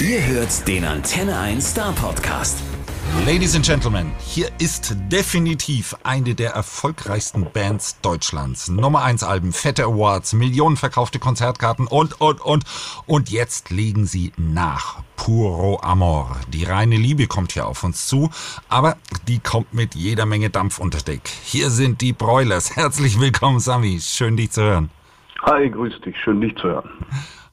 Ihr hört den Antenne 1 Star Podcast. Ladies and Gentlemen, hier ist definitiv eine der erfolgreichsten Bands Deutschlands. Nummer 1 Alben, fette Awards, Millionen verkaufte Konzertkarten und, und, und. Und jetzt legen sie nach. Puro Amor. Die reine Liebe kommt hier auf uns zu, aber die kommt mit jeder Menge Dampf unter Deck. Hier sind die Broilers. Herzlich willkommen, Sami. Schön, dich zu hören. Hi, grüß dich. Schön, dich zu hören.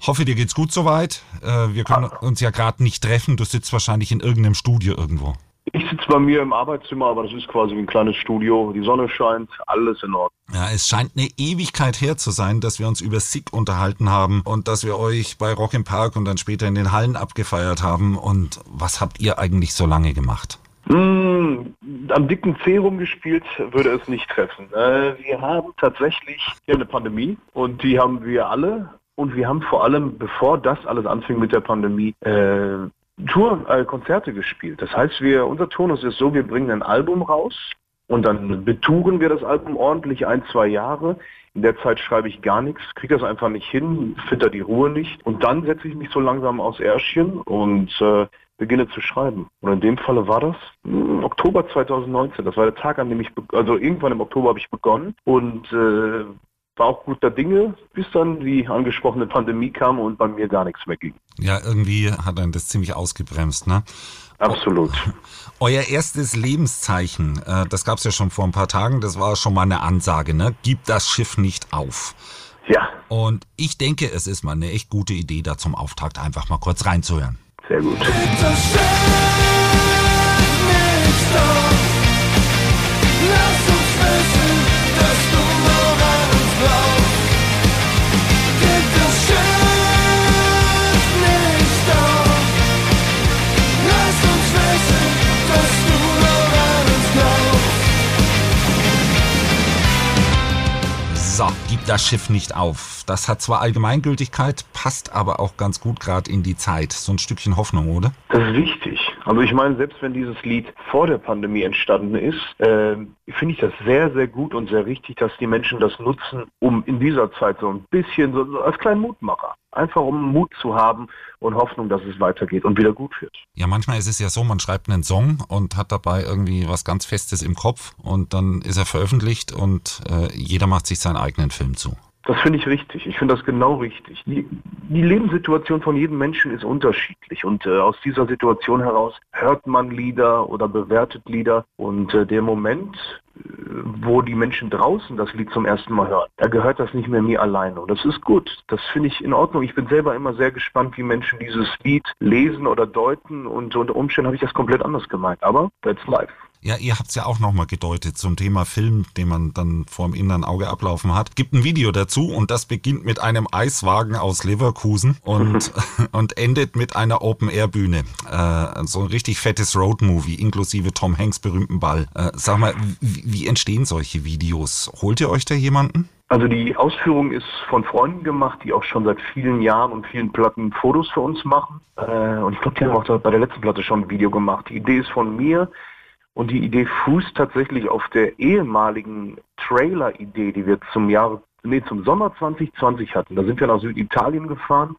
Hoffe, dir geht's gut soweit. Äh, wir können uns ja gerade nicht treffen. Du sitzt wahrscheinlich in irgendeinem Studio irgendwo. Ich sitze bei mir im Arbeitszimmer, aber das ist quasi wie ein kleines Studio. Die Sonne scheint, alles in Ordnung. Ja, es scheint eine Ewigkeit her zu sein, dass wir uns über Sick unterhalten haben und dass wir euch bei Rock im Park und dann später in den Hallen abgefeiert haben. Und was habt ihr eigentlich so lange gemacht? Mmh, am dicken C rumgespielt würde es nicht treffen. Äh, wir haben tatsächlich hier eine Pandemie und die haben wir alle. Und wir haben vor allem, bevor das alles anfing mit der Pandemie, äh, Tour, äh, Konzerte gespielt. Das heißt, wir, unser Turnus ist so, wir bringen ein Album raus und dann betouren wir das Album ordentlich ein, zwei Jahre. In der Zeit schreibe ich gar nichts, kriege das einfach nicht hin, finde die Ruhe nicht. Und dann setze ich mich so langsam aus Ärschchen und äh, beginne zu schreiben. Und in dem Falle war das mh, Oktober 2019. Das war der Tag, an dem ich, also irgendwann im Oktober habe ich begonnen und äh, war auch guter Dinge, bis dann die angesprochene Pandemie kam und bei mir gar nichts mehr ging. Ja, irgendwie hat einen das ziemlich ausgebremst, ne? Absolut. Euer erstes Lebenszeichen, äh, das gab es ja schon vor ein paar Tagen, das war schon mal eine Ansage, ne? Gib das Schiff nicht auf. Ja. Und ich denke, es ist mal eine echt gute Idee, da zum Auftakt einfach mal kurz reinzuhören. Sehr gut. So, gib das Schiff nicht auf. Das hat zwar Allgemeingültigkeit, passt aber auch ganz gut gerade in die Zeit. So ein Stückchen Hoffnung, oder? Das ist wichtig. Also ich meine, selbst wenn dieses Lied vor der Pandemie entstanden ist, äh, finde ich das sehr, sehr gut und sehr richtig, dass die Menschen das nutzen, um in dieser Zeit so ein bisschen so, so als kleinen Mutmacher, einfach um Mut zu haben und Hoffnung, dass es weitergeht und wieder gut wird. Ja, manchmal ist es ja so, man schreibt einen Song und hat dabei irgendwie was ganz Festes im Kopf und dann ist er veröffentlicht und äh, jeder macht sich seinen eigenen Film zu. Das finde ich richtig. Ich finde das genau richtig. Die, die, Lebenssituation von jedem Menschen ist unterschiedlich und äh, aus dieser Situation heraus hört man Lieder oder bewertet Lieder und äh, der Moment, äh, wo die Menschen draußen das Lied zum ersten Mal hören, da gehört das nicht mehr mir alleine und das ist gut. Das finde ich in Ordnung. Ich bin selber immer sehr gespannt, wie Menschen dieses Lied lesen oder deuten und unter Umständen habe ich das komplett anders gemeint. Aber that's life. Ja, ihr habt es ja auch nochmal gedeutet zum Thema Film, den man dann vor dem inneren Auge ablaufen hat. Gibt ein Video dazu und das beginnt mit einem Eiswagen aus Leverkusen und, und endet mit einer Open-Air-Bühne. Äh, so ein richtig fettes Road-Movie, inklusive Tom Hanks berühmten Ball. Äh, sag mal, wie, entstehen solche Videos? Holt ihr euch da jemanden? Also die Ausführung ist von Freunden gemacht, die auch schon seit vielen Jahren und vielen Platten Fotos für uns machen. Äh, und ich glaube, die haben auch bei der letzten Platte schon ein Video gemacht. Die Idee ist von mir. Und die Idee fußt tatsächlich auf der ehemaligen Trailer-Idee, die wir zum Jahr, nee, zum Sommer 2020 hatten. Da sind wir nach Süditalien gefahren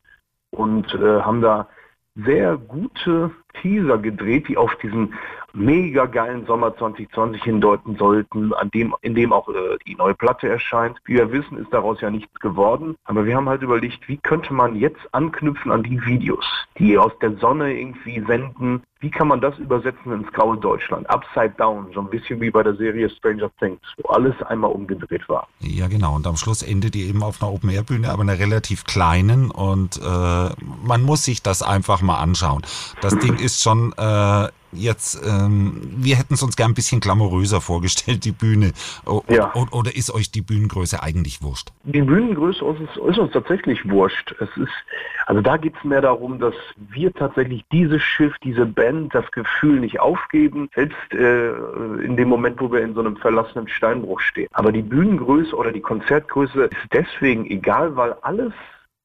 und äh, haben da sehr gute Teaser gedreht, die auf diesen mega geilen Sommer 2020 hindeuten sollten, an dem, in dem auch äh, die neue Platte erscheint. Wie wir wissen, ist daraus ja nichts geworden. Aber wir haben halt überlegt, wie könnte man jetzt anknüpfen an die Videos, die aus der Sonne irgendwie senden. Wie kann man das übersetzen ins graue Deutschland? Upside down, so ein bisschen wie bei der Serie Stranger Things, wo alles einmal umgedreht war. Ja, genau. Und am Schluss endet ihr eben auf einer Open-Air-Bühne, aber einer relativ kleinen. Und äh, man muss sich das einfach mal anschauen. Das Ding ist schon äh, jetzt, ähm, wir hätten es uns gern ein bisschen glamouröser vorgestellt, die Bühne. O Ja. Oder ist euch die Bühnengröße eigentlich wurscht? Die Bühnengröße ist, uns- ist uns tatsächlich wurscht. Es ist, also da geht es mehr darum, dass wir tatsächlich dieses Schiff, diese Band, das Gefühl nicht aufgeben, selbst äh, in dem Moment, wo wir in so einem verlassenen Steinbruch stehen. Aber die Bühnengröße oder die Konzertgröße ist deswegen egal, weil alles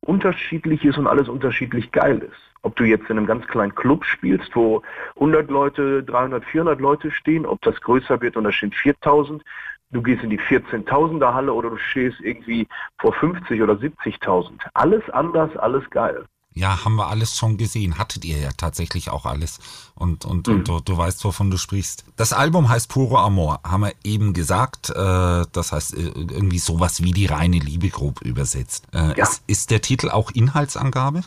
unterschiedlich ist und alles unterschiedlich geil ist. Ob du jetzt in einem ganz kleinen Club spielst, wo 100 Leute, 300, 400 Leute stehen, ob das größer wird und da stehen 4000, du gehst in die 14.000er Halle oder du stehst irgendwie vor 50 oder 70.000. Alles anders, alles geil. Ja, haben wir alles schon gesehen. Hattet ihr ja tatsächlich auch alles. Und, und, mhm. und du, du weißt, wovon du sprichst. Das Album heißt Puro Amor, haben wir eben gesagt. Äh, das heißt äh, irgendwie sowas wie die reine Liebe grob übersetzt. Äh, ja. ist, ist der Titel auch Inhaltsangabe?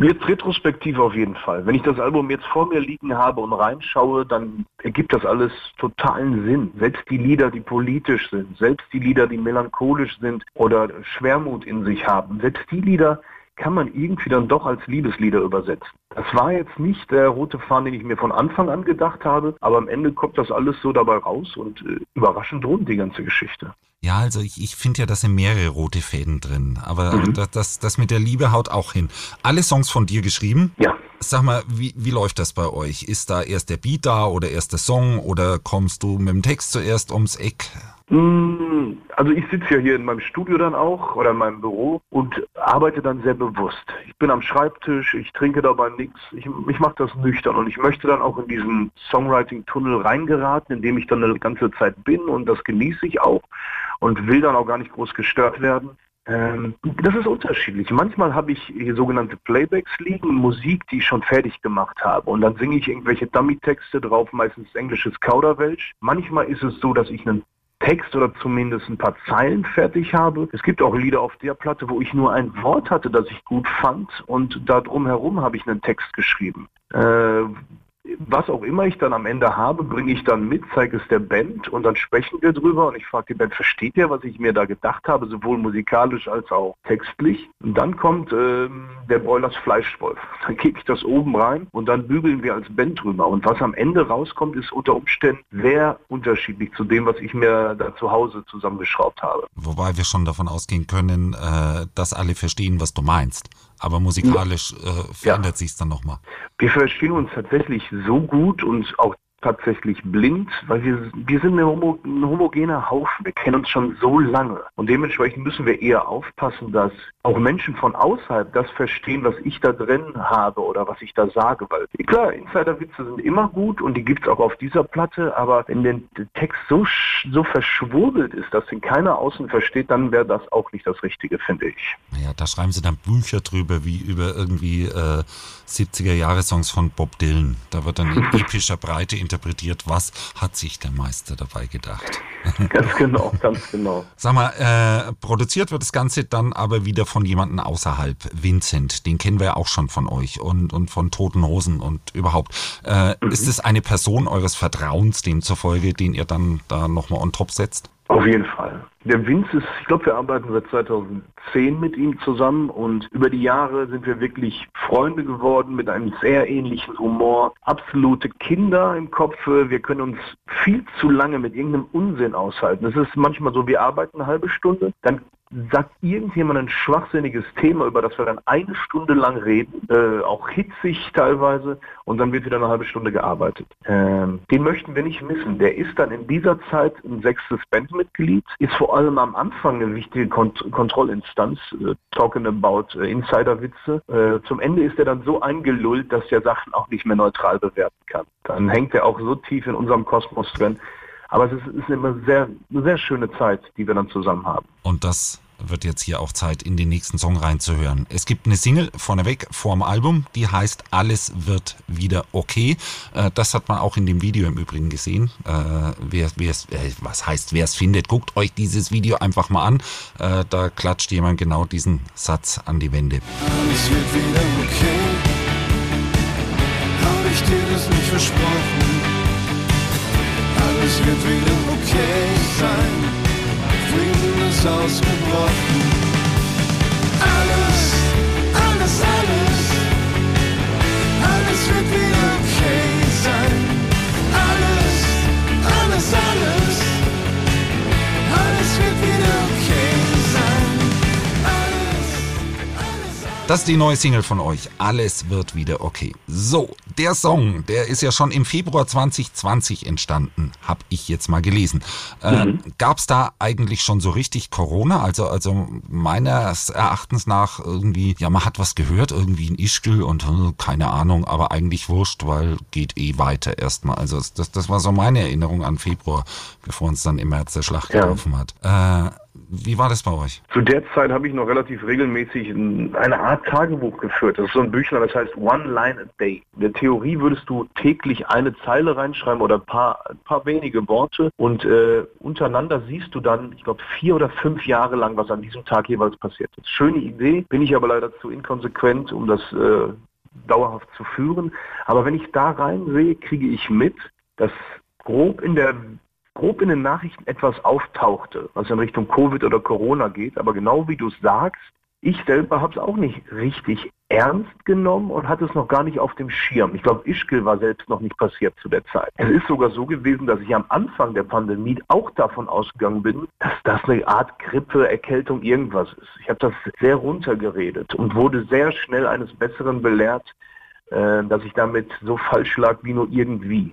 Jetzt retrospektiv auf jeden Fall. Wenn ich das Album jetzt vor mir liegen habe und reinschaue, dann ergibt das alles totalen Sinn. Selbst die Lieder, die politisch sind, selbst die Lieder, die melancholisch sind oder Schwermut in sich haben, selbst die Lieder kann man irgendwie dann doch als Liebeslieder übersetzen. Das war jetzt nicht der rote Faden, den ich mir von Anfang an gedacht habe, aber am Ende kommt das alles so dabei raus und äh, überraschend rund die ganze Geschichte. Ja, also ich, ich finde ja, da sind mehrere rote Fäden drin. Aber mhm. das, das, das mit der Liebe haut auch hin. Alle Songs von dir geschrieben? Ja. Sag mal, wie, wie läuft das bei euch? Ist da erst der Beat da oder erst der Song oder kommst du mit dem Text zuerst ums Eck? Mm, also ich sitze ja hier in meinem Studio dann auch oder in meinem Büro und arbeite dann sehr bewusst. Ich bin am Schreibtisch, ich trinke dabei nichts, ich, ich mache das nüchtern und ich möchte dann auch in diesen Songwriting-Tunnel reingeraten, in dem ich dann eine ganze Zeit bin und das genieße ich auch und will dann auch gar nicht groß gestört werden. Ähm, das ist unterschiedlich. Manchmal habe ich sogenannte Playbacks liegen, Musik, die ich schon fertig gemacht habe. Und dann singe ich irgendwelche Dummy-Texte drauf, meistens englisches Kauderwelsch. Manchmal ist es so, dass ich einen Text oder zumindest ein paar Zeilen fertig habe. Es gibt auch Lieder auf der Platte, wo ich nur ein Wort hatte, das ich gut fand und da drumherum habe ich einen Text geschrieben. Äh, was auch immer ich dann am Ende habe, bringe ich dann mit, zeige es der Band und dann sprechen wir drüber und ich frage die Band, versteht ihr, was ich mir da gedacht habe, sowohl musikalisch als auch textlich? Und dann kommt ähm, der Broilers Fleischwolf. Dann gebe ich das oben rein und dann bügeln wir als Band drüber. Und was am Ende rauskommt, ist unter Umständen sehr unterschiedlich zu dem, was ich mir da zu Hause zusammengeschraubt habe. Wobei wir schon davon ausgehen können, äh, dass alle verstehen, was du meinst. Aber musikalisch äh, verändert ja. sich es dann nochmal. Wir verstehen uns tatsächlich so gut und auch tatsächlich blind, weil wir, wir sind homo, ein homogener Haufen. Wir kennen uns schon so lange. Und dementsprechend müssen wir eher aufpassen, dass auch Menschen von außerhalb das verstehen, was ich da drin habe oder was ich da sage. Weil klar, Insiderwitze sind immer gut und die gibt es auch auf dieser Platte, aber wenn der Text so, so verschwurbelt ist, dass ihn keiner außen versteht, dann wäre das auch nicht das Richtige, finde ich. Ja, da schreiben sie dann Bücher drüber, wie über irgendwie äh, 70er-Jahre-Songs von Bob Dylan. Da wird dann in epischer Breite interpretiert, was hat sich der Meister dabei gedacht. Ganz genau, ganz genau. Sag mal, äh, produziert wird das Ganze dann aber wieder von jemandem außerhalb. Vincent, den kennen wir ja auch schon von euch und, und von Toten Hosen und überhaupt. Äh, mhm. Ist es eine Person eures Vertrauens demzufolge, den ihr dann da nochmal on top setzt? Auf jeden Fall. Der Vince ist, ich glaube, wir arbeiten seit 2010 mit ihm zusammen und über die Jahre sind wir wirklich Freunde geworden mit einem sehr ähnlichen Humor. Absolute Kinder im Kopf. Wir können uns viel zu lange mit irgendeinem Unsinn aushalten. Es ist manchmal so, wir arbeiten eine halbe Stunde, dann sagt irgendjemand ein schwachsinniges Thema, über das wir dann eine Stunde lang reden, äh, auch hitzig teilweise, und dann wird wieder eine halbe Stunde gearbeitet. Ähm, den möchten wir nicht missen. Der ist dann in dieser Zeit ein sechstes Bandmitglied, ist vor allem am Anfang eine wichtige Kont Kontrollinstanz, äh, talking about äh, Insiderwitze. Äh, zum Ende ist er dann so eingelullt, dass er Sachen auch nicht mehr neutral bewerten kann. Dann hängt er auch so tief in unserem Kosmos drin, aber es ist, ist immer sehr, eine sehr schöne Zeit, die wir dann zusammen haben. Und das wird jetzt hier auch Zeit, in den nächsten Song reinzuhören. Es gibt eine Single vorneweg vorm Album, die heißt Alles wird wieder okay. Äh, das hat man auch in dem Video im Übrigen gesehen. Äh, wer, wer äh, was heißt, wer es findet, guckt euch dieses Video einfach mal an. Da klatscht jemand genau diesen Satz an die Wände. Alles wird wieder okay. Habe ich dir das nicht versprochen? Alles wird wieder okay sein ist ausgebrochen. Alles, alles, alles, alles wird wieder Das ist die neue Single von euch. Alles wird wieder okay. So, der Song, der ist ja schon im Februar 2020 entstanden, habe ich jetzt mal gelesen. Äh, mhm. Gab es da eigentlich schon so richtig Corona? Also, also meines Erachtens nach irgendwie, ja, man hat was gehört, irgendwie ein Ischgl und äh, keine Ahnung, aber eigentlich wurscht, weil geht eh weiter erstmal. Also das, das war so meine Erinnerung an Februar, bevor uns dann im März der Schlacht ja. gelaufen hat. Äh, Wie war das bei euch? Zu der Zeit habe ich noch relativ regelmäßig eine Art Tagebuch geführt. Das ist so ein Büchlein, das heißt One Line a Day. In der Theorie würdest du täglich eine Zeile reinschreiben oder ein paar, ein paar wenige Worte und äh, untereinander siehst du dann, ich glaube, vier oder fünf Jahre lang, was an diesem Tag jeweils passiert ist. Schöne Idee, bin ich aber leider zu inkonsequent, um das äh, dauerhaft zu führen. Aber wenn ich da reinsehe, kriege ich mit, dass grob in der grob in den Nachrichten etwas auftauchte, was in Richtung Covid oder Corona geht. Aber genau wie du es sagst, ich selber habe es auch nicht richtig ernst genommen und hatte es noch gar nicht auf dem Schirm. Ich glaube, Ischgl war selbst noch nicht passiert zu der Zeit. Es ist sogar so gewesen, dass ich am Anfang der Pandemie auch davon ausgegangen bin, dass das eine Art Grippe, Erkältung, irgendwas ist. Ich habe das sehr runtergeredet und wurde sehr schnell eines Besseren belehrt, äh, dass ich damit so falsch lag wie nur irgendwie.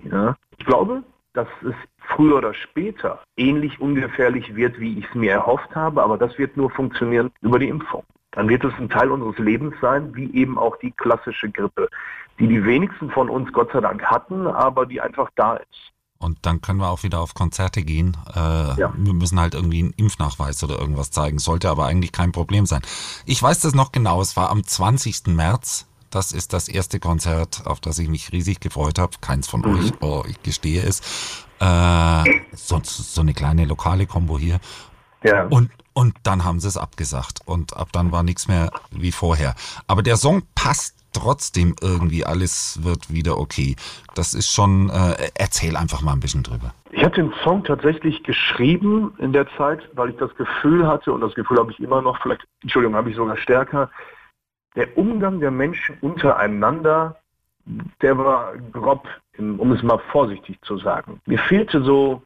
Ich glaube, dass es früher oder später ähnlich ungefährlich wird, wie ich es mir erhofft habe, aber das wird nur funktionieren über die Impfung. Dann wird es ein Teil unseres Lebens sein, wie eben auch die klassische Grippe, die die wenigsten von uns Gott sei Dank hatten, aber die einfach da ist. Und dann können wir auch wieder auf Konzerte gehen. Äh, ja. Wir müssen halt irgendwie einen Impfnachweis oder irgendwas zeigen. Sollte aber eigentlich kein Problem sein. Ich weiß das noch genau. Es war am 20. März das ist das erste Konzert, auf das ich mich riesig gefreut habe. Keins von mhm. euch, oh, ich gestehe es. Äh, sonst so eine kleine lokale Kombo hier. Ja. Und, und dann haben sie es abgesagt. Und ab dann war nichts mehr wie vorher. Aber der Song passt trotzdem irgendwie. Alles wird wieder okay. Das ist schon, äh, erzähl einfach mal ein bisschen drüber. Ich habe den Song tatsächlich geschrieben in der Zeit, weil ich das Gefühl hatte, und das Gefühl habe ich immer noch, vielleicht, Entschuldigung, habe ich sogar stärker, der Umgang der Menschen untereinander, der war grob, um es mal vorsichtig zu sagen. Mir fehlte so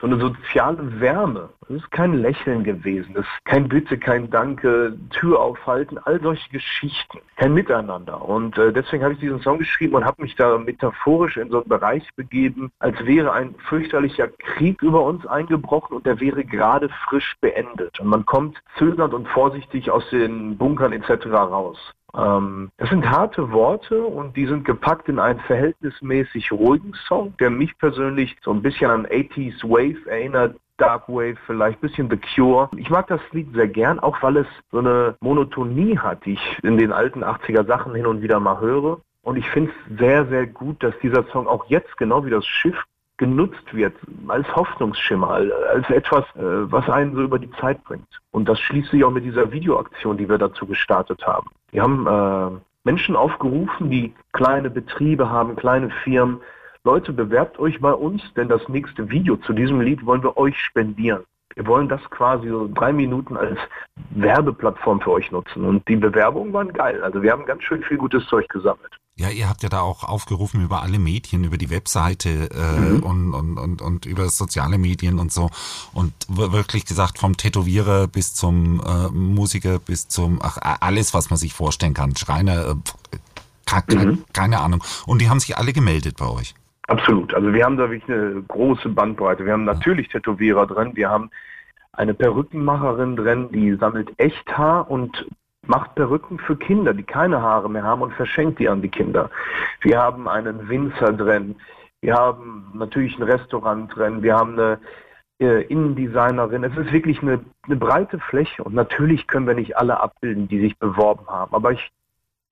so eine soziale Wärme. Es ist kein Lächeln gewesen, es ist kein Bitte, kein Danke, Tür aufhalten, all solche Geschichten, kein Miteinander. Und äh, deswegen habe ich diesen Song geschrieben und habe mich da metaphorisch in so einen Bereich begeben, als wäre ein fürchterlicher Krieg über uns eingebrochen und der wäre gerade frisch beendet. Und man kommt zögernd und vorsichtig aus den Bunkern etc. raus. Ähm, das sind harte Worte und die sind gepackt in einen verhältnismäßig ruhigen Song, der mich persönlich so ein bisschen an 80s Wave erinnert, Dark Wave, vielleicht ein bisschen The Cure. Ich mag das Lied sehr gern, auch weil es so eine Monotonie hat, die ich in den alten 80er Sachen hin und wieder mal höre. Und ich finde es sehr, sehr gut, dass dieser Song auch jetzt, genau wie das Schiff, genutzt wird als Hoffnungsschimmer, als etwas, äh, was einen so über die Zeit bringt. Und das schließt sich auch mit dieser Videoaktion, die wir dazu gestartet haben. Wir haben äh, Menschen aufgerufen, die kleine Betriebe haben, kleine Firmen. Leute, bewerbt euch bei uns, denn das nächste Video zu diesem Lied wollen wir euch spendieren. Wir wollen das quasi so drei Minuten als Werbeplattform für euch nutzen. Und die Bewerbungen waren geil. Also wir haben ganz schön viel gutes Zeug gesammelt. Ja, ihr habt ja da auch aufgerufen über alle Medien, über die Webseite äh, mhm. und, und, und, und über soziale Medien und so. Und wirklich gesagt, vom Tätowierer bis zum äh, Musiker bis zum, ach, alles, was man sich vorstellen kann. Schreiner, äh, mhm. keine Ahnung. Und die haben sich alle gemeldet bei euch. Absolut. Also wir haben da wirklich eine große Bandbreite. Wir haben natürlich Tätowierer drin, wir haben eine Perückenmacherin drin, die sammelt Echthaar und macht Perücken für Kinder, die keine Haare mehr haben und verschenkt die an die Kinder. Wir haben einen Winzer drin, wir haben natürlich ein Restaurant drin, wir haben eine äh, Innendesignerin. Es ist wirklich eine, eine breite Fläche und natürlich können wir nicht alle abbilden, die sich beworben haben. Aber ich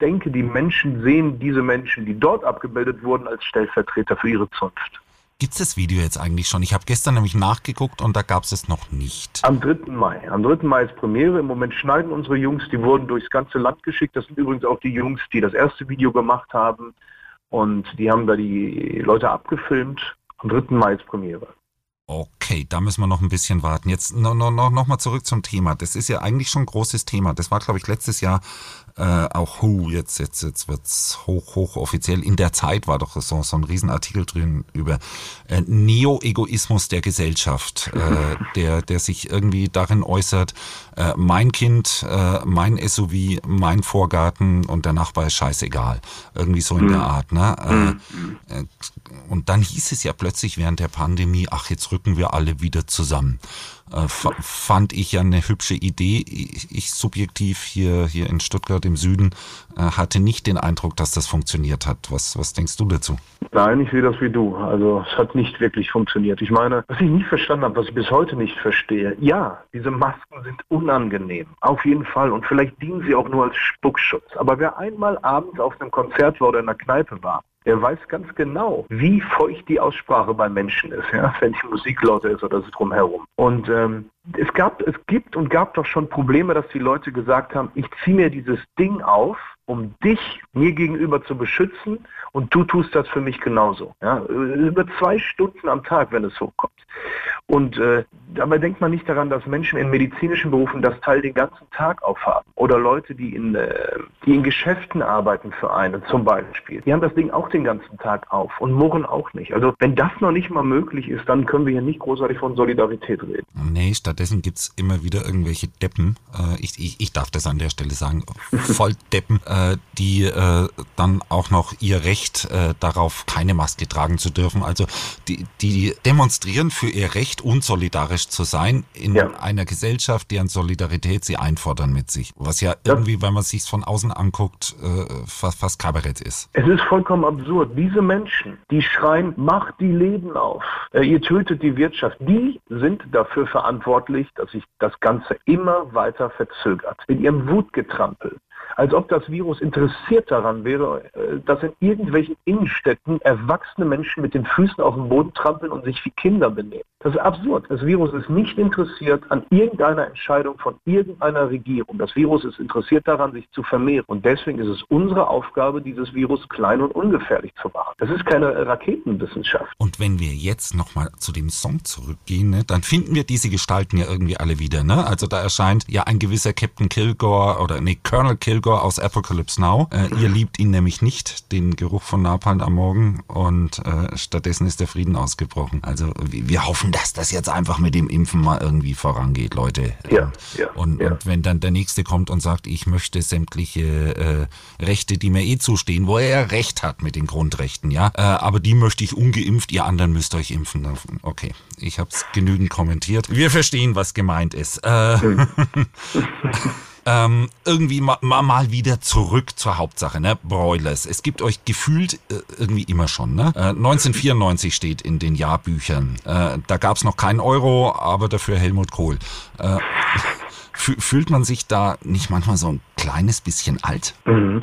denke, die Menschen sehen diese Menschen, die dort abgebildet wurden, als Stellvertreter für ihre Zunft. Gibt es das Video jetzt eigentlich schon? Ich habe gestern nämlich nachgeguckt und da gab es es noch nicht. Am 3. Mai. Am 3. Mai ist Premiere. Im Moment schneiden unsere Jungs, die wurden durchs ganze Land geschickt. Das sind übrigens auch die Jungs, die das erste Video gemacht haben. Und die haben da die Leute abgefilmt. Am 3. Mai ist Premiere. Okay, da müssen wir noch ein bisschen warten. Jetzt noch, noch, noch mal zurück zum Thema. Das ist ja eigentlich schon ein großes Thema. Das war, glaube ich, letztes Jahr äh, auch Who, jetzt, jetzt, jetzt wird's hoch, hoch offiziell. In der Zeit war doch so, so ein Riesenartikel drin über äh, Neo-Egoismus der Gesellschaft, äh, der, der sich irgendwie darin äußert, äh, mein Kind, äh, mein SUV, mein Vorgarten und der Nachbar ist scheißegal. Irgendwie so in der mhm. Art. Ne? Äh, mhm. äh, und dann hieß es ja plötzlich während der Pandemie, ach, jetzt rücken wir alle wieder zusammen. Äh, fand ich ja eine hübsche Idee. Ich, ich, subjektiv hier, hier in Stuttgart im Süden äh, hatte nicht den Eindruck, dass das funktioniert hat. Was, was denkst du dazu? Nein, ich sehe das wie du. Also es hat nicht wirklich funktioniert. Ich meine, was ich nicht verstanden habe, was ich bis heute nicht verstehe, ja, diese Masken sind unangenehm. Auf jeden Fall. Und vielleicht dienen sie auch nur als Spuckschutz. Aber wer einmal abends auf einem Konzert war oder in einer Kneipe war, der weiß ganz genau, wie feucht die Aussprache bei Menschen ist, ja, wenn die Musik lauter ist oder so drumherum. Und ähm, es gab, es gibt und gab doch schon Probleme, dass die Leute gesagt haben, ich ziehe mir dieses Ding auf, um dich mir gegenüber zu beschützen und du tust das für mich genauso. Ja, über zwei Stunden am Tag, wenn es hochkommt. Und äh, dabei denkt man nicht daran, dass Menschen in medizinischen Berufen das Teil den ganzen Tag aufhaben. Oder Leute, die in, äh, die in Geschäften arbeiten für einen zum Beispiel. Die haben das Ding auch den ganzen Tag auf und murren auch nicht. Also wenn das noch nicht mal möglich ist, dann können wir hier nicht großartig von Solidarität reden. Nee, stattdessen gibt es immer wieder irgendwelche Deppen. Äh, ich, ich, ich darf das an der Stelle sagen. Volldeppen. Äh, äh, die äh, dann auch noch ihr Recht äh, darauf, keine Maske tragen zu dürfen. Also die, die demonstrieren für ihr Recht, unsolidarisch zu sein in ja. einer Gesellschaft, deren Solidarität sie einfordern mit sich. Was ja, ja. irgendwie, wenn man sich von außen anguckt, äh, fast, fast Kabarett ist. Es ist vollkommen absurd. Diese Menschen, die schreien, macht die Leben auf, äh, ihr tötet die Wirtschaft, die sind dafür verantwortlich, dass sich das Ganze immer weiter verzögert. In ihrem Wutgetrampel, als ob das Virus interessiert daran wäre, äh, dass in irgendwelchen Innenstädten erwachsene Menschen mit den Füßen auf den Boden trampeln und sich wie Kinder benehmen. Das ist absurd. Das Virus ist nicht interessiert an irgendeiner Entscheidung von irgendeiner Regierung. Das Virus ist interessiert daran, sich zu vermehren. Und deswegen ist es unsere Aufgabe, dieses Virus klein und ungefährlich zu machen. Das ist keine Raketenwissenschaft. Und wenn wir jetzt nochmal zu dem Song zurückgehen, ne, dann finden wir diese Gestalten ja irgendwie alle wieder. Ne? Also da erscheint ja ein gewisser Captain Kilgore oder nee, Colonel Kilgore aus Apocalypse Now. Äh, ihr liebt ihn nämlich nicht, den Geruch von Napalm am Morgen. Und äh, stattdessen ist der Frieden ausgebrochen. Also wir, wir hoffen, dass das jetzt einfach mit dem Impfen mal irgendwie vorangeht, Leute. Ja, ja, und, ja. und wenn dann der Nächste kommt und sagt, ich möchte sämtliche äh, Rechte, die mir eh zustehen, wo er ja recht hat mit den Grundrechten, ja, äh, aber die möchte ich ungeimpft, ihr anderen müsst euch impfen. Okay, ich habe es genügend kommentiert. Wir verstehen, was gemeint ist. Äh, hm. ähm, irgendwie mal, mal wieder zurück zur Hauptsache, ne? Broilers. Es gibt euch gefühlt äh, irgendwie immer schon, ne? Äh, 1994 steht in den Jahrbüchern. Äh, da gab's noch keinen Euro, aber dafür Helmut Kohl. Äh, fühlt man sich da nicht manchmal so ein kleines bisschen alt? Mhm.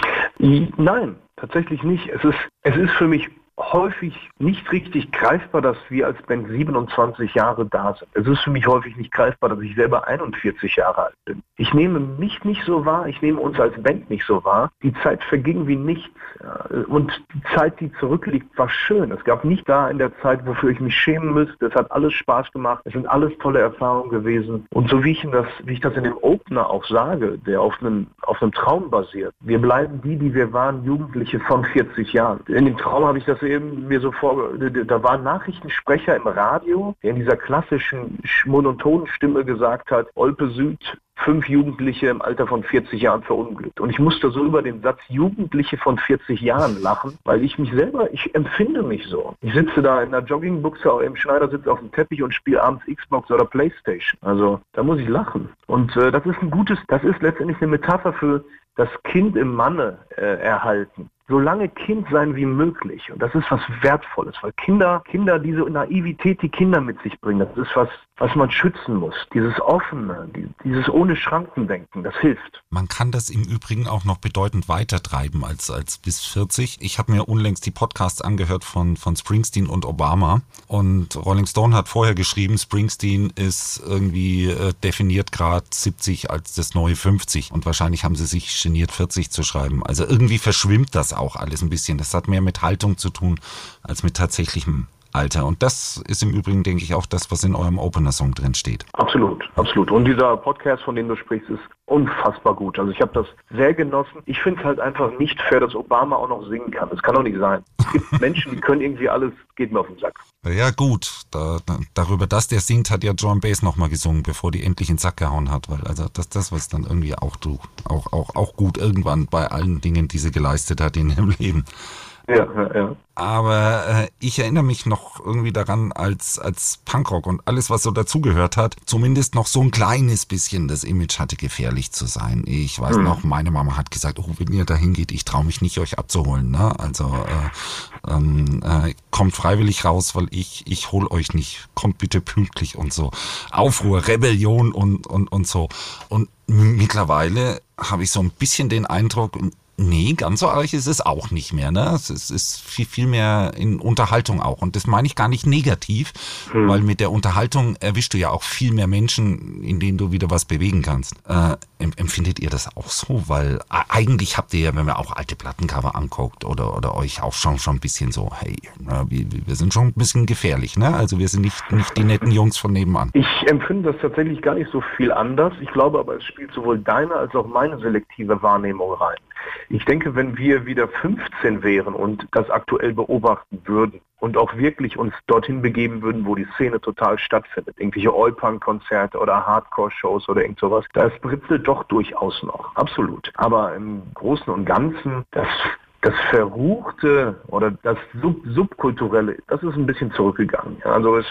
Nein, tatsächlich nicht. Es ist, es ist für mich häufig nicht richtig greifbar, dass wir als Band 27 Jahre da sind. Es ist für mich häufig nicht greifbar, dass ich selber 41 Jahre alt bin. Ich nehme mich nicht so wahr, ich nehme uns als Band nicht so wahr. Die Zeit verging wie nichts und die Zeit, die zurückliegt, war schön. Es gab nicht da in der Zeit, wofür ich mich schämen müsste. Es hat alles Spaß gemacht. Es sind alles tolle Erfahrungen gewesen. Und so wie ich, das, wie ich das in dem Opener auch sage, der auf einem, auf einem Traum basiert. Wir bleiben die, die wir waren, Jugendliche von 40 Jahren. In dem Traum habe ich das eben mir so vor, da war ein Nachrichtensprecher im Radio, der in dieser klassischen monotonen Stimme gesagt hat, Olpe Süd, fünf Jugendliche im Alter von 40 Jahren verunglückt. Und ich musste so über den Satz Jugendliche von 40 Jahren lachen, weil ich mich selber, ich empfinde mich so. Ich sitze da in einer Joggingbuchse im Schneidersitz auf dem Teppich und spiele abends Xbox oder Playstation. Also da muss ich lachen. Und äh, das ist ein gutes, das ist letztendlich eine Metapher für das Kind im Manne äh, erhalten so lange Kind sein wie möglich. Und das ist was Wertvolles, weil Kinder, Kinder, diese Naivität, die Kinder mit sich bringen, das ist was, was man schützen muss. Dieses offene, dieses ohne Schrankendenken, das hilft. Man kann das im Übrigen auch noch bedeutend weiter treiben als, als bis 40. Ich habe mir unlängst die Podcasts angehört von, von Springsteen und Obama. Und Rolling Stone hat vorher geschrieben, Springsteen ist irgendwie äh, definiert gerade 70 als das neue 50. Und wahrscheinlich haben sie sich geniert, 40 zu schreiben. Also irgendwie verschwimmt das auch alles ein bisschen. Das hat mehr mit Haltung zu tun als mit tatsächlichem Alter. Und das ist im Übrigen, denke ich, auch das, was in eurem Opener-Song drin steht. Absolut, absolut. Und dieser Podcast, von dem du sprichst, ist unfassbar gut. Also ich habe das sehr genossen. Ich finde es halt einfach nicht fair, dass Obama auch noch singen kann. Das kann doch nicht sein. Es gibt Menschen, die können irgendwie alles, geht mir auf den Sack. Ja gut, da, da, darüber, dass der singt, hat ja John Bass nochmal gesungen, bevor die endlich in den Sack gehauen hat. Weil also das, das was dann irgendwie auch, auch, auch, auch gut irgendwann bei allen Dingen, die sie geleistet hat in ihrem Leben. Ja, ja, ja. Aber äh, ich erinnere mich noch irgendwie daran, als, als Punkrock und alles, was so dazugehört hat, zumindest noch so ein kleines bisschen das Image hatte, gefährlich zu sein. Ich weiß Mhm. noch, meine Mama hat gesagt, oh, wenn ihr dahin geht, ich traue mich nicht, euch abzuholen. Ne? Also äh, ähm, äh, kommt freiwillig raus, weil ich, ich hol euch nicht. Kommt bitte pünktlich und so. Aufruhr, Rebellion und, und, und so. Und mittlerweile habe ich so ein bisschen den Eindruck, Nee, ganz so arg ist es auch nicht mehr. Ne? Es ist, ist viel, viel mehr in Unterhaltung auch. Und das meine ich gar nicht negativ, weil mit der Unterhaltung erwischst du ja auch viel mehr Menschen, in denen du wieder was bewegen kannst. Äh, em- empfindet ihr das auch so? Weil eigentlich habt ihr ja, wenn man auch alte Plattencover anguckt oder, oder euch auch schon, schon ein bisschen so, hey, na, wir, wir sind schon ein bisschen gefährlich. Ne? Also wir sind nicht, nicht die netten Jungs von nebenan. Ich empfinde das tatsächlich gar nicht so viel anders. Ich glaube aber, es spielt sowohl deine als auch meine selektive Wahrnehmung rein. Ich denke, wenn wir wieder 15 wären und das aktuell beobachten würden und auch wirklich uns dorthin begeben würden, wo die Szene total stattfindet, irgendwelche Oi-Punk-Konzerte oder Hardcore-Shows oder irgend sowas, da ist doch durchaus noch. Absolut. Aber im Großen und Ganzen, das das Verruchte oder das Sub Subkulturelle, das ist ein bisschen zurückgegangen. Also es,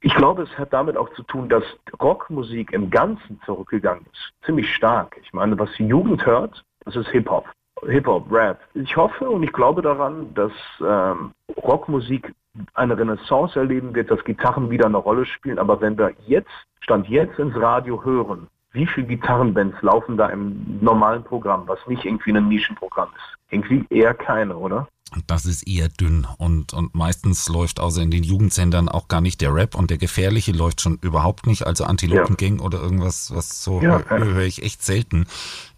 ich glaube, es hat damit auch zu tun, dass Rockmusik im Ganzen zurückgegangen ist. Ziemlich stark. Ich meine, was die Jugend hört, das ist Hip-Hop. Hip-Hop, Rap. Ich hoffe und ich glaube daran, dass ähm, Rockmusik eine Renaissance erleben wird, dass Gitarren wieder eine Rolle spielen. Aber wenn wir jetzt, Stand jetzt ins Radio hören, wie viele Gitarrenbands laufen da im normalen Programm, was nicht irgendwie ein Nischenprogramm ist? Irgendwie eher keine, oder? Das ist eher dünn und, und meistens läuft außer in den Jugendsendern auch gar nicht der Rap und der gefährliche läuft schon überhaupt nicht. Also Antilopengang oder irgendwas, was so Ja, ja. höre ich echt selten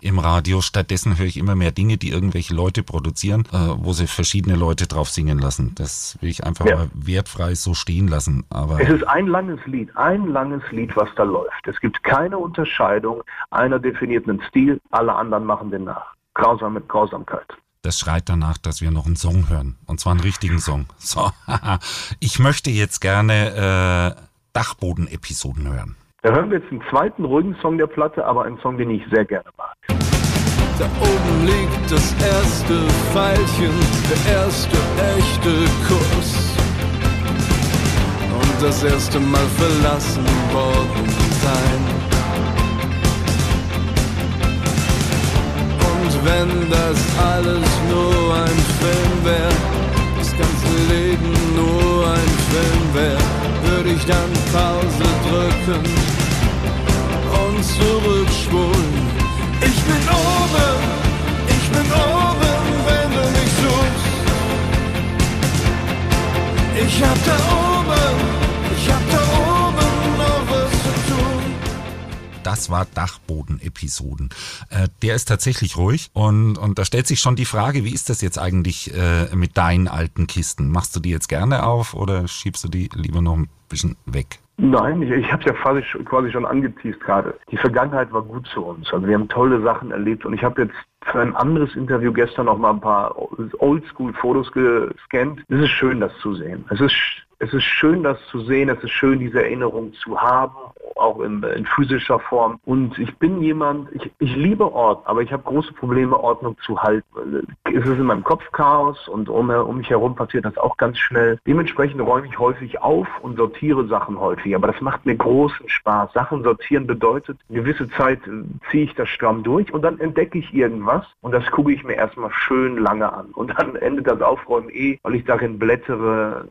im Radio. Stattdessen höre ich immer mehr Dinge, die irgendwelche Leute produzieren, äh, wo sie verschiedene Leute drauf singen lassen. Das will ich einfach Ja. mal wertfrei so stehen lassen. Aber Es ist ein langes Lied, ein langes Lied, was da läuft. Es gibt keine Unterscheidung. Einer definiert einen Stil, alle anderen machen den nach. Grausam mit Grausamkeit. Das schreit danach, dass wir noch einen Song hören. Und zwar einen richtigen Song. So, ich möchte jetzt gerne äh, Dachboden-Episoden hören. Da hören wir jetzt einen zweiten ruhigen Song der Platte, aber einen Song, den ich sehr gerne mag. Da oben liegt das erste Pfeilchen, der erste echte Kuss. Und das erste Mal verlassen worden wenn das alles nur ein Film wäre, das ganze Leben nur ein Film wäre, würde ich dann Pause drücken und zurückspulen. Ich bin oben, Das war Dachboden-Episoden. Äh, der ist tatsächlich ruhig und, und da stellt sich schon die Frage, wie ist das jetzt eigentlich äh, mit deinen alten Kisten? Machst du die jetzt gerne auf oder schiebst du die lieber noch ein bisschen weg? Nein, ich, ich habe es ja quasi, schon- quasi schon angeteased gerade. Die Vergangenheit war gut zu uns. Also wir haben tolle Sachen erlebt und ich habe jetzt für ein anderes Interview gestern noch mal ein paar Oldschool-Fotos gescannt. Es ist schön, das zu sehen. Es ist, es ist schön, das zu sehen. Es ist schön, diese Erinnerung zu haben, auch in, in physischer Form. Und ich bin jemand, ich, ich liebe Ort, aber ich habe große Probleme, Ordnung zu halten. Es ist in meinem Kopf Chaos und um, um mich herum passiert das auch ganz schnell. Dementsprechend räume ich häufig auf und sortiere Sachen häufig. Aber das macht mir großen Spaß. Sachen sortieren bedeutet, eine gewisse Zeit äh, ziehe ich das stramm durch und dann entdecke ich irgendwas und das gucke ich mir erstmal schön lange an. Und dann endet das Aufräumen eh, weil ich darin blättere.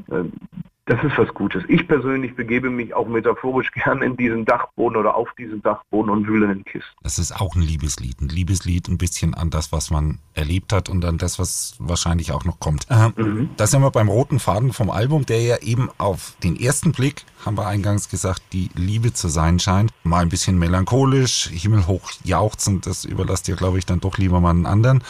Das ist was Gutes. Ich persönlich begebe mich auch metaphorisch gern in diesen Dachboden oder auf diesen Dachboden und wühle in den Kisten. Das ist auch ein Liebeslied. Ein Liebeslied ein bisschen an das, was man erlebt hat und an das, was wahrscheinlich auch noch kommt. Äh, Da sind wir beim roten Faden vom Album, der ja eben auf den ersten Blick, haben wir eingangs gesagt, die Liebe zu sein scheint. Mal ein bisschen melancholisch, himmelhoch jauchzend, das überlasst ihr, glaube ich, dann doch lieber mal einen anderen.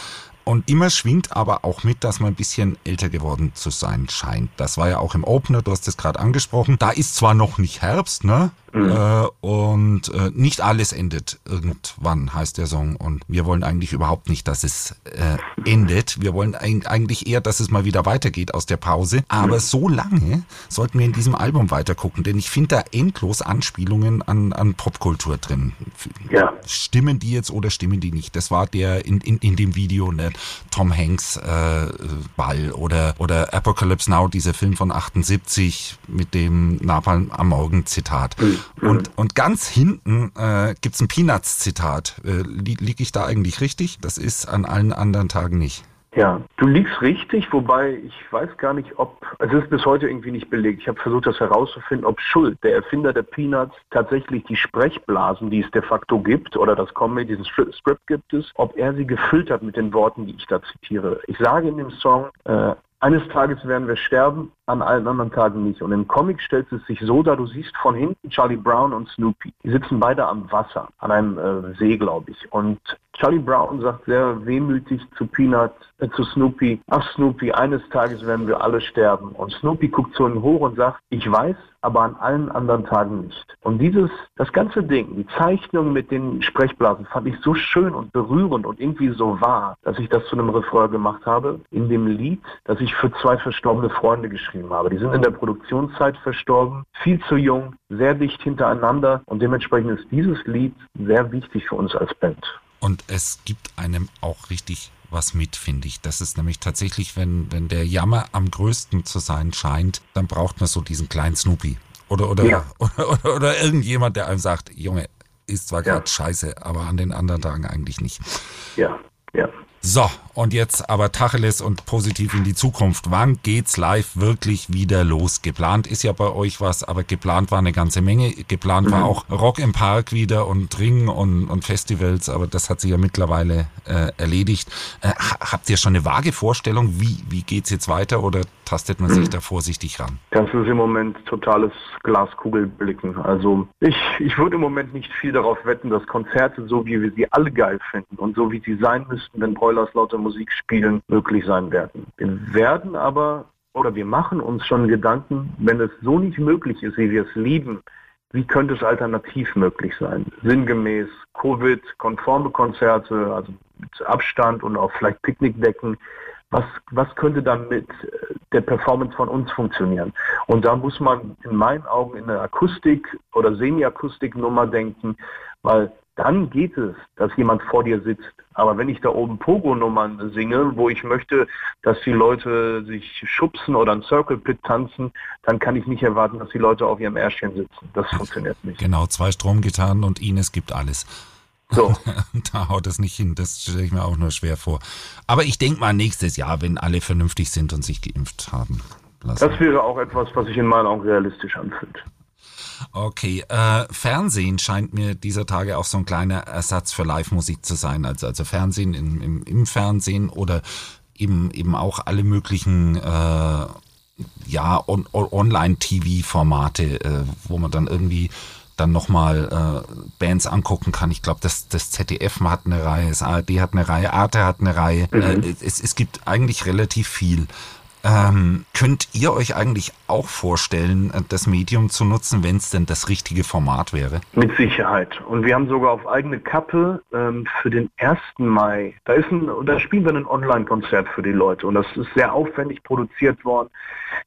Und immer schwingt aber auch mit, dass man ein bisschen älter geworden zu sein scheint. Das war ja auch im Opener, du hast es gerade angesprochen. Da ist zwar noch nicht Herbst, ne? Mhm. Äh, und äh, nicht alles endet irgendwann, heißt der Song. Und wir wollen eigentlich überhaupt nicht, dass es äh, endet. Wir wollen eigentlich eher, dass es mal wieder weitergeht aus der Pause. Aber mhm. so lange sollten wir in diesem Album weitergucken, denn ich finde da endlos Anspielungen an, an Popkultur drin. Ja. Stimmen die jetzt oder stimmen die nicht? Das war der in, in, in dem Video, ne? Tom Hanks äh, Ball oder, oder Apocalypse Now, dieser Film von 78 mit dem Napalm am Morgen Zitat. Mhm. Und, und ganz hinten äh, gibt ein Peanuts-Zitat. Äh, li Liege ich da eigentlich richtig? Das ist an allen anderen Tagen nicht. Ja, du liegst richtig, wobei ich weiß gar nicht, ob, also es ist bis heute irgendwie nicht belegt. Ich habe versucht, das herauszufinden, ob Schuld, der Erfinder der Peanuts, tatsächlich die Sprechblasen, die es de facto gibt, oder das Comedy, diesen Script gibt es, ob er sie gefüllt hat mit den Worten, die ich da zitiere. Ich sage in dem Song, äh, eines Tages werden wir sterben, an allen anderen Tagen nicht. Und im Comic stellt es sich so dar, du siehst von hinten Charlie Brown und Snoopy. Die sitzen beide am Wasser, an einem äh, See, glaube ich. Und Charlie Brown sagt sehr wehmütig zu Peanut, äh, zu Snoopy, ach Snoopy, eines Tages werden wir alle sterben. Und Snoopy guckt zu ihm hoch und sagt, ich weiß, aber an allen anderen Tagen nicht. Und dieses, das ganze Ding, die Zeichnung mit den Sprechblasen fand ich so schön und berührend und irgendwie so wahr, dass ich das zu einem Refrain gemacht habe in dem Lied, das ich für zwei verstorbene Freunde geschrieben habe. Die sind in der Produktionszeit verstorben, viel zu jung, sehr dicht hintereinander und dementsprechend ist dieses Lied sehr wichtig für uns als Band. Und es gibt einem auch richtig was mit, finde ich. Das ist nämlich tatsächlich, wenn, wenn der Jammer am größten zu sein scheint, dann braucht man so diesen kleinen Snoopy. Oder, oder, ja. oder, oder, oder, irgendjemand, der einem sagt, Junge, ist zwar gerade ja. scheiße, aber an den anderen Tagen eigentlich nicht. Ja, ja. So, und jetzt aber Tacheles und positiv in die Zukunft. Wann geht's live wirklich wieder los? Geplant ist ja bei euch was, aber geplant war eine ganze Menge. Geplant mhm. war auch Rock im Park wieder und Ring und, und Festivals, aber das hat sich ja mittlerweile äh, erledigt. Äh, habt ihr schon eine vage Vorstellung, wie, wie geht's jetzt weiter oder tastet man sich da vorsichtig ran? Das ist im Moment totales Glaskugelblicken. Also ich, ich würde im Moment nicht viel darauf wetten, dass Konzerte, so wie wir sie alle geil finden und so wie sie sein müssten, wenn Broilers lauter Musik spielen, möglich sein werden. Wir werden aber oder wir machen uns schon Gedanken, wenn es so nicht möglich ist, wie wir es lieben, wie könnte es alternativ möglich sein? Sinngemäß Covid-konforme Konzerte, also mit Abstand und auch vielleicht Picknickdecken. Was, was könnte dann mit der Performance von uns funktionieren? Und da muss man in meinen Augen in eine Akustik- oder Semi-Akustik-Nummer denken, weil dann geht es, dass jemand vor dir sitzt. Aber wenn ich da oben Pogo-Nummern singe, wo ich möchte, dass die Leute sich schubsen oder ein Circle Pit tanzen, dann kann ich nicht erwarten, dass die Leute auf ihrem Ärschchen sitzen. Das funktioniert nicht. Genau, zwei Stromgitarren und Ines gibt alles. So. da haut es nicht hin. Das stelle ich mir auch nur schwer vor. Aber ich denke mal nächstes Jahr, wenn alle vernünftig sind und sich geimpft haben. Lassen. Das wäre auch etwas, was sich in meinen Augen realistisch anfühlt. Okay, äh, Fernsehen scheint mir dieser Tage auch so ein kleiner Ersatz für Live-Musik zu sein. Also, also Fernsehen im, im, im Fernsehen oder eben, eben auch alle möglichen äh, ja, on, on, Online-TV-Formate, äh, wo man dann irgendwie dann nochmal äh, Bands angucken kann. Ich glaube, das, das ZDF hat eine Reihe, das ARD hat eine Reihe, Arte hat eine Reihe. Mhm. Äh, es, es gibt eigentlich relativ viel. Ähm, könnt ihr euch eigentlich auch vorstellen, das Medium zu nutzen, wenn es denn das richtige Format wäre? Mit Sicherheit. Und wir haben sogar auf eigene Kappe ähm, für den 1. Mai, da, ist ein, da spielen wir ein Online-Konzert für die Leute. Und das ist sehr aufwendig produziert worden.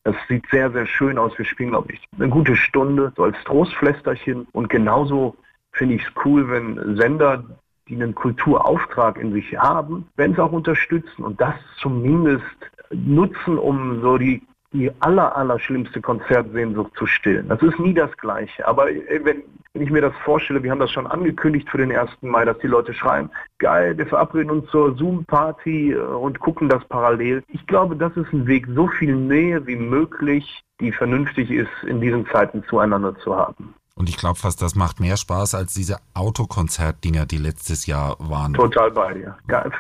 Das sieht sehr, sehr schön aus. Wir spielen, glaube ich, eine gute Stunde, so als Trostflästerchen. Und genauso finde ich es cool, wenn Sender, die einen Kulturauftrag in sich haben, wenn sie auch unterstützen und das zumindest nutzen, um so die, die aller, aller schlimmste Konzertsehnsucht zu stillen. Das ist nie das Gleiche. Aber wenn, wenn ich mir das vorstelle, wir haben das schon angekündigt für den 1. Mai, dass die Leute schreien, geil, wir verabreden uns zur Zoom-Party äh, und gucken das parallel. Ich glaube, das ist ein Weg, so viel Nähe wie möglich, die vernünftig ist, in diesen Zeiten zueinander zu haben. Und ich glaube fast, das macht mehr Spaß als diese Autokonzert-Dinger, die letztes Jahr waren. Total bei dir.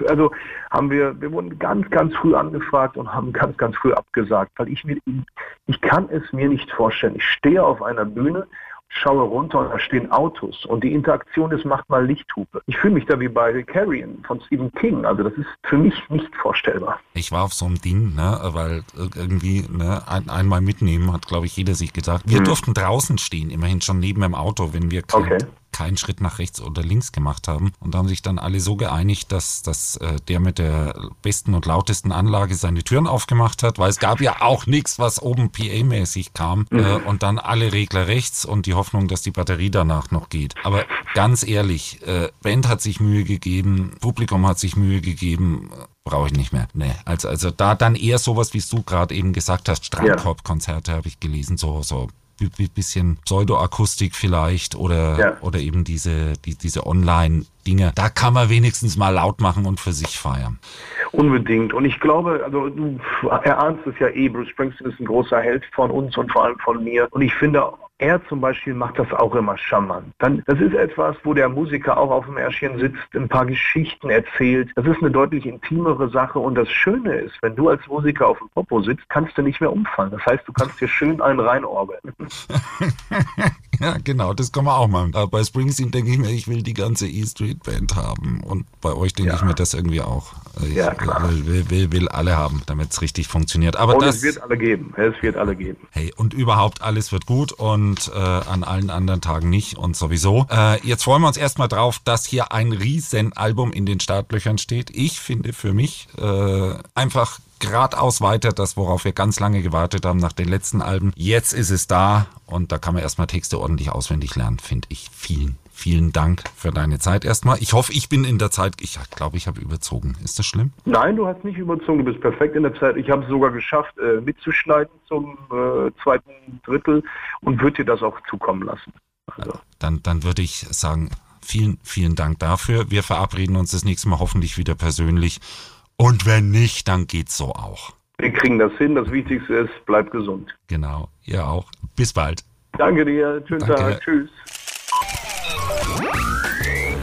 Also haben wir, wir wurden ganz, ganz früh angefragt und haben ganz, ganz früh abgesagt, weil ich mir, ich kann es mir nicht vorstellen. Ich stehe auf einer Bühne, schaue runter und da stehen Autos und die Interaktion ist, macht mal Lichthupe. Ich fühle mich da wie bei Carrion von Stephen King. Also das ist für mich nicht vorstellbar. Ich war auf so einem Ding, ne, weil irgendwie ne, ein, einmal mitnehmen hat, glaube ich, jeder sich gedacht. Wir hm. durften draußen stehen, immerhin schon neben dem Auto, wenn wir okay keinen Schritt nach rechts oder links gemacht haben. Und da haben sich dann alle so geeinigt, dass, dass äh, der mit der besten und lautesten Anlage seine Türen aufgemacht hat, weil es gab ja auch nichts, was oben PA-mäßig kam. Mhm. Äh, und dann alle Regler rechts und die Hoffnung, dass die Batterie danach noch geht. Aber ganz ehrlich, äh, Band hat sich Mühe gegeben, Publikum hat sich Mühe gegeben, brauche ich nicht mehr. Nee, also, also da dann eher sowas, wie du gerade eben gesagt hast, Strandkorb-Konzerte habe ich gelesen, so, so bisschen Pseudoakustik vielleicht oder, ja. oder eben diese, die, diese Online-Dinge. Da kann man wenigstens mal laut machen und für sich feiern. Unbedingt. Und ich glaube, also du erahnst es ja eh, Bruce Springsteen ist ein großer Held von uns und vor allem von mir. Und ich finde er zum Beispiel macht das auch immer charmant. Dann, das ist etwas, wo der Musiker auch auf dem Ärschchen sitzt, ein paar Geschichten erzählt. Das ist eine deutlich intimere Sache und das Schöne ist, wenn du als Musiker auf dem Popo sitzt, kannst du nicht mehr umfallen. Das heißt, du kannst dir schön einen reinorgeln. ja, genau, das kann man auch machen. Aber bei Springsteen denke ich mir, ich will die ganze E-Street Band haben und bei euch denke ja. ich mir das irgendwie auch. Ich ja, klar. Will, will, will, will alle haben, damit es richtig funktioniert. Aber und das, es wird alle geben. Es wird alle geben. Hey, und überhaupt alles wird gut und und äh, an allen anderen Tagen nicht und sowieso. Äh, jetzt freuen wir uns erstmal drauf, dass hier ein Riesenalbum in den Startlöchern steht. Ich finde für mich äh, einfach geradeaus weiter, das, worauf wir ganz lange gewartet haben nach den letzten Alben. Jetzt ist es da und da kann man erstmal Texte ordentlich auswendig lernen, finde ich. Vielen, vielen Dank für deine Zeit erstmal. Ich hoffe, ich bin in der Zeit, ich glaube, ich habe überzogen. Ist das schlimm? Nein, du hast nicht überzogen, du bist perfekt in der Zeit. Ich habe es sogar geschafft, äh, mitzuschneiden zum äh, zweiten Drittel und würde dir das auch zukommen lassen. Also. Dann, dann würde ich sagen, vielen, vielen Dank dafür. Wir verabreden uns das nächste Mal hoffentlich wieder persönlich. Und wenn nicht, dann geht's so auch. Wir kriegen das hin. Das Wichtigste ist, bleib gesund. Genau, ihr auch. Bis bald. Danke dir. Schönen Danke. Tag. Tschüss.